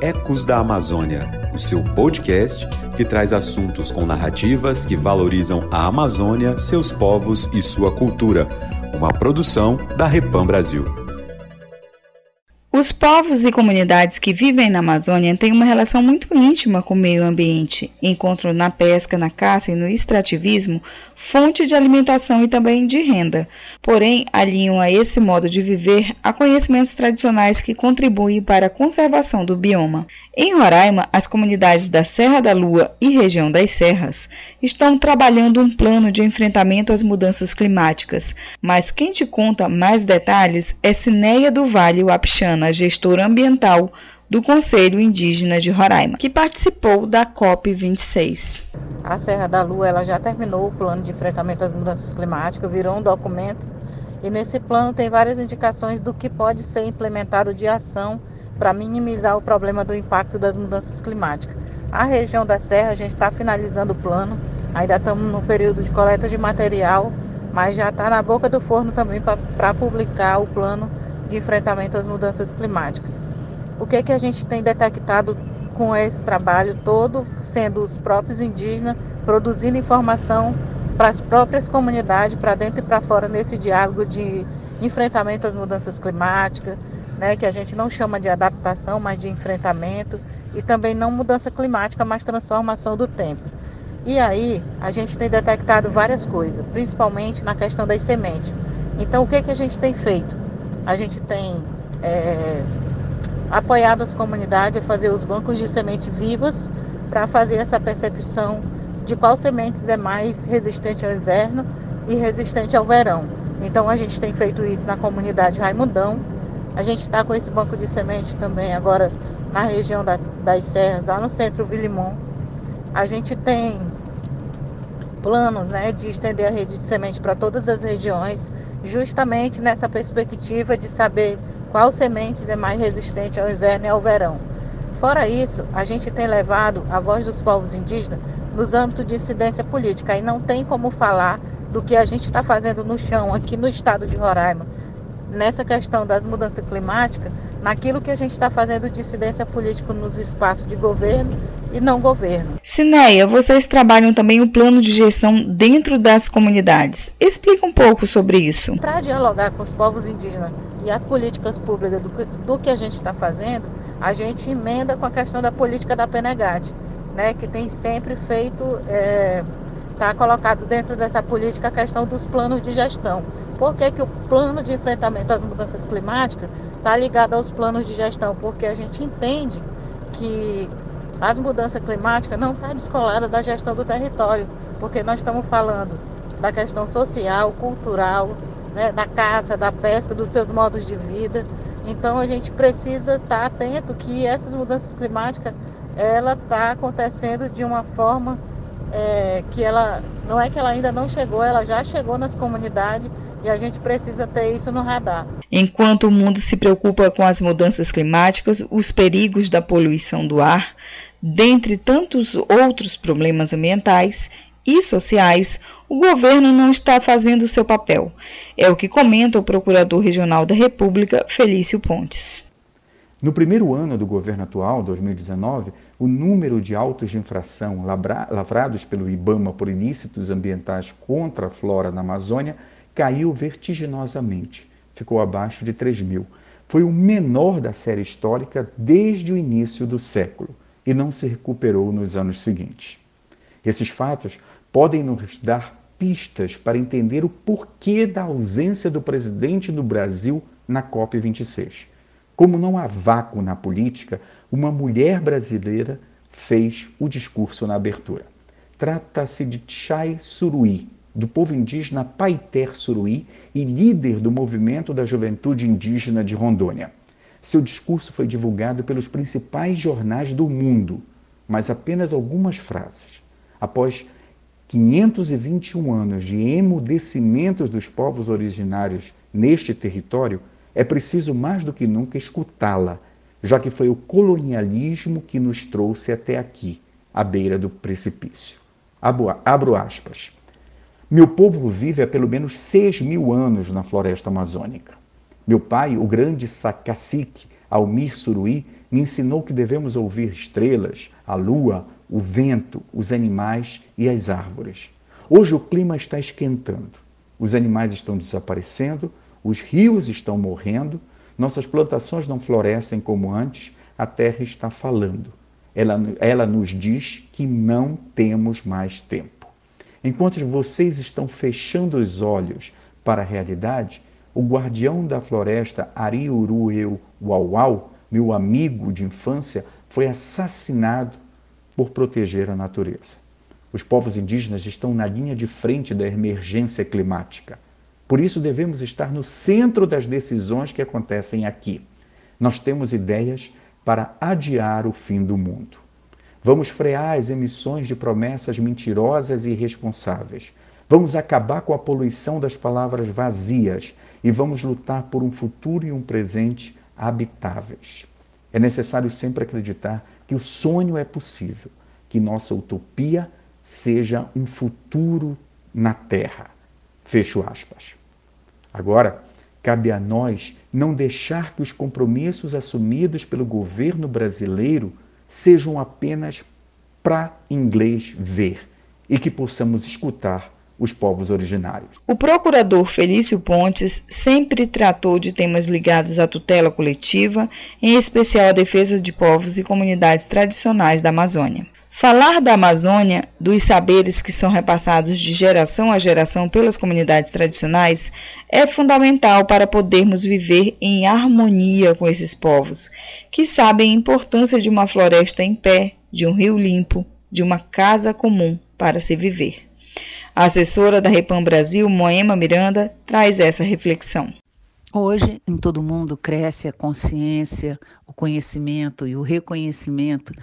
Ecos da Amazônia, o seu podcast que traz assuntos com narrativas que valorizam a Amazônia, seus povos e sua cultura. Uma produção da Repam Brasil. Os povos e comunidades que vivem na Amazônia têm uma relação muito íntima com o meio ambiente. Encontram na pesca, na caça e no extrativismo fonte de alimentação e também de renda. Porém, alinham a esse modo de viver a conhecimentos tradicionais que contribuem para a conservação do bioma. Em Roraima, as comunidades da Serra da Lua e região das Serras estão trabalhando um plano de enfrentamento às mudanças climáticas, mas quem te conta mais detalhes é Cineia do Vale Gestora ambiental do Conselho Indígena de Roraima, que participou da COP 26. A Serra da Lua ela já terminou o plano de enfrentamento às mudanças climáticas, virou um documento e nesse plano tem várias indicações do que pode ser implementado de ação para minimizar o problema do impacto das mudanças climáticas. A região da Serra, a gente está finalizando o plano, ainda estamos no período de coleta de material, mas já está na boca do forno também para publicar o plano de enfrentamento às mudanças climáticas. O que, é que a gente tem detectado com esse trabalho todo, sendo os próprios indígenas produzindo informação para as próprias comunidades, para dentro e para fora, nesse diálogo de enfrentamento às mudanças climáticas, né, que a gente não chama de adaptação, mas de enfrentamento, e também não mudança climática, mas transformação do tempo. E aí a gente tem detectado várias coisas, principalmente na questão das sementes. Então o que, que a gente tem feito? A gente tem é, apoiado as comunidades a fazer os bancos de semente vivas para fazer essa percepção de qual sementes é mais resistente ao inverno e resistente ao verão. Então a gente tem feito isso na comunidade Raimundão, a gente está com esse banco de semente também agora na região da, das serras, lá no centro Vilimon. A gente tem planos né, de estender a rede de semente para todas as regiões, justamente nessa perspectiva de saber qual sementes é mais resistente ao inverno e ao verão. Fora isso, a gente tem levado a voz dos povos indígenas nos âmbitos de incidência política. E não tem como falar do que a gente está fazendo no chão aqui no estado de Roraima, nessa questão das mudanças climáticas, naquilo que a gente está fazendo de incidência política nos espaços de governo e não governo. Sineia, vocês trabalham também o plano de gestão dentro das comunidades. Explica um pouco sobre isso. Para dialogar com os povos indígenas e as políticas públicas do, do que a gente está fazendo, a gente emenda com a questão da política da PNGAT, né, que tem sempre feito. É, está colocado dentro dessa política a questão dos planos de gestão. Por que, que o plano de enfrentamento às mudanças climáticas está ligado aos planos de gestão? Porque a gente entende que as mudanças climáticas não está descolada da gestão do território, porque nós estamos falando da questão social, cultural, né, da caça, da pesca, dos seus modos de vida. Então a gente precisa estar tá atento que essas mudanças climáticas ela está acontecendo de uma forma é, que ela não é que ela ainda não chegou, ela já chegou nas comunidades e a gente precisa ter isso no radar. Enquanto o mundo se preocupa com as mudanças climáticas, os perigos da poluição do ar, dentre tantos outros problemas ambientais e sociais, o governo não está fazendo o seu papel. É o que comenta o Procurador Regional da República, Felício Pontes. No primeiro ano do governo atual, 2019, o número de autos de infração lavrados pelo IBAMA por ilícitos ambientais contra a flora na Amazônia caiu vertiginosamente, ficou abaixo de 3 mil. Foi o menor da série histórica desde o início do século e não se recuperou nos anos seguintes. Esses fatos podem nos dar pistas para entender o porquê da ausência do presidente do Brasil na COP26. Como não há vácuo na política, uma mulher brasileira fez o discurso na abertura. Trata-se de Chai Suruí, do povo indígena Paiter Suruí e líder do movimento da juventude indígena de Rondônia. Seu discurso foi divulgado pelos principais jornais do mundo, mas apenas algumas frases. Após 521 anos de emudecimentos dos povos originários neste território, é preciso mais do que nunca escutá-la, já que foi o colonialismo que nos trouxe até aqui, à beira do precipício. Abro aspas. Meu povo vive há pelo menos seis mil anos na floresta amazônica. Meu pai, o grande cacique Almir Suruí, me ensinou que devemos ouvir estrelas, a lua, o vento, os animais e as árvores. Hoje o clima está esquentando, os animais estão desaparecendo, os rios estão morrendo, nossas plantações não florescem como antes, a terra está falando. Ela, ela nos diz que não temos mais tempo. Enquanto vocês estão fechando os olhos para a realidade, o guardião da floresta Ariuru Eu Uauau, meu amigo de infância, foi assassinado por proteger a natureza. Os povos indígenas estão na linha de frente da emergência climática. Por isso devemos estar no centro das decisões que acontecem aqui. Nós temos ideias para adiar o fim do mundo. Vamos frear as emissões de promessas mentirosas e irresponsáveis. Vamos acabar com a poluição das palavras vazias e vamos lutar por um futuro e um presente habitáveis. É necessário sempre acreditar que o sonho é possível, que nossa utopia seja um futuro na Terra. Fecho aspas. Agora, cabe a nós não deixar que os compromissos assumidos pelo governo brasileiro sejam apenas para inglês ver e que possamos escutar os povos originários. O procurador Felício Pontes sempre tratou de temas ligados à tutela coletiva, em especial a defesa de povos e comunidades tradicionais da Amazônia. Falar da Amazônia, dos saberes que são repassados de geração a geração pelas comunidades tradicionais, é fundamental para podermos viver em harmonia com esses povos, que sabem a importância de uma floresta em pé, de um rio limpo, de uma casa comum para se viver. A assessora da Repam Brasil, Moema Miranda, traz essa reflexão. Hoje, em todo mundo, cresce a consciência, o conhecimento e o reconhecimento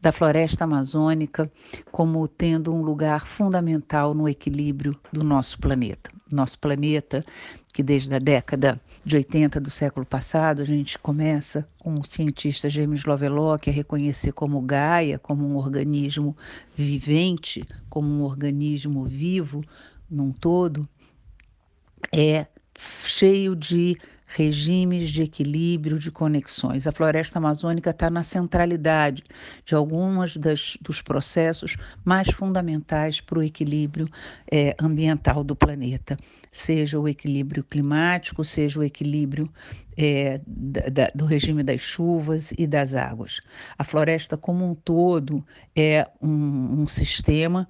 da floresta amazônica como tendo um lugar fundamental no equilíbrio do nosso planeta. Nosso planeta, que desde a década de 80 do século passado, a gente começa com o cientista James Lovelock a reconhecer como Gaia, como um organismo vivente, como um organismo vivo num todo, é cheio de regimes de equilíbrio, de conexões. A floresta amazônica está na centralidade de alguns das, dos processos mais fundamentais para o equilíbrio é, ambiental do planeta, seja o equilíbrio climático, seja o equilíbrio é, da, do regime das chuvas e das águas. A floresta como um todo é um, um sistema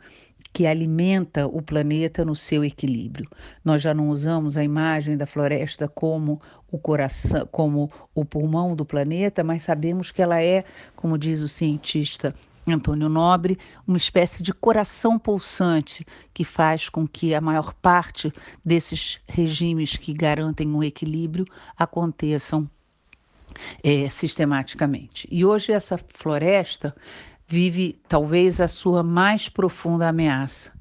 que alimenta o planeta no seu equilíbrio. Nós já não usamos a imagem da floresta como o coração, como o pulmão do planeta, mas sabemos que ela é, como diz o cientista Antônio Nobre, uma espécie de coração pulsante que faz com que a maior parte desses regimes que garantem o equilíbrio aconteçam é, sistematicamente. E hoje essa floresta vive talvez a sua mais profunda ameaça.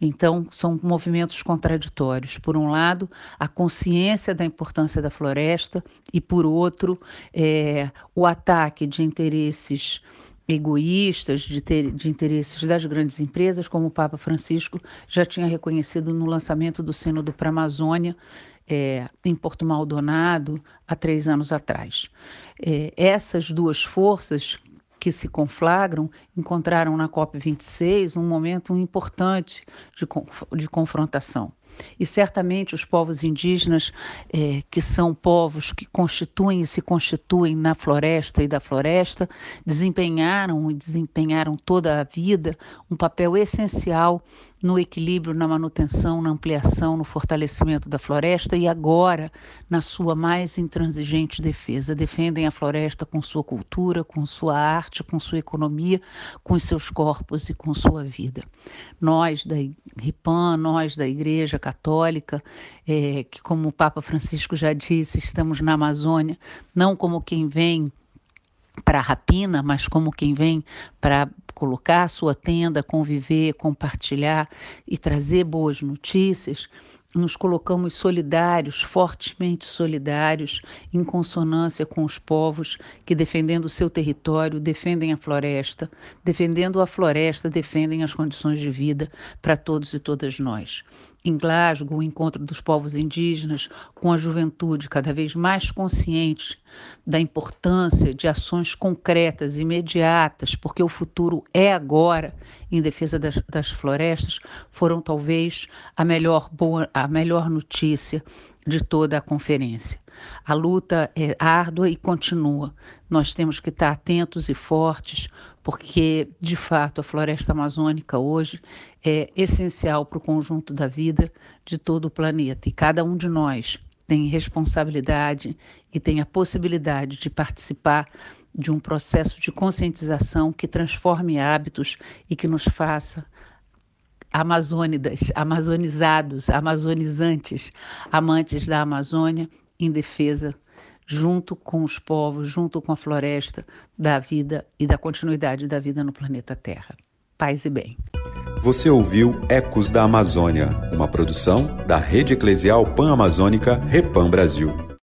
Então, são movimentos contraditórios. Por um lado, a consciência da importância da floresta, e por outro, é, o ataque de interesses egoístas, de, ter, de interesses das grandes empresas, como o Papa Francisco já tinha reconhecido no lançamento do Sínodo para a Amazônia, é, em Porto Maldonado, há três anos atrás. É, essas duas forças que se conflagram encontraram na COP26 um momento importante de, de confrontação. E certamente os povos indígenas, é, que são povos que constituem e se constituem na floresta e da floresta, desempenharam e desempenharam toda a vida um papel essencial no equilíbrio, na manutenção, na ampliação, no fortalecimento da floresta e agora na sua mais intransigente defesa. Defendem a floresta com sua cultura, com sua arte, com sua economia, com seus corpos e com sua vida. Nós da RIPAN, nós da Igreja Católica, é, que como o Papa Francisco já disse, estamos na Amazônia, não como quem vem para rapina, mas como quem vem para colocar a sua tenda, conviver, compartilhar e trazer boas notícias, nos colocamos solidários, fortemente solidários, em consonância com os povos que, defendendo o seu território, defendem a floresta, defendendo a floresta, defendem as condições de vida para todos e todas nós. Em Glasgow, o encontro dos povos indígenas com a juventude cada vez mais consciente da importância de ações concretas, imediatas, porque o futuro é agora em defesa das, das florestas, foram talvez a melhor, boa, a melhor notícia de toda a conferência. A luta é árdua e continua. Nós temos que estar atentos e fortes, porque, de fato, a floresta amazônica hoje é essencial para o conjunto da vida de todo o planeta. E cada um de nós tem responsabilidade e tem a possibilidade de participar de um processo de conscientização que transforme hábitos e que nos faça amazônidas, amazonizados, amazonizantes, amantes da Amazônia em defesa junto com os povos, junto com a floresta da vida e da continuidade da vida no planeta Terra. Paz e bem. Você ouviu Ecos da Amazônia, uma produção da Rede Eclesial Pan-Amazônica Repam Brasil.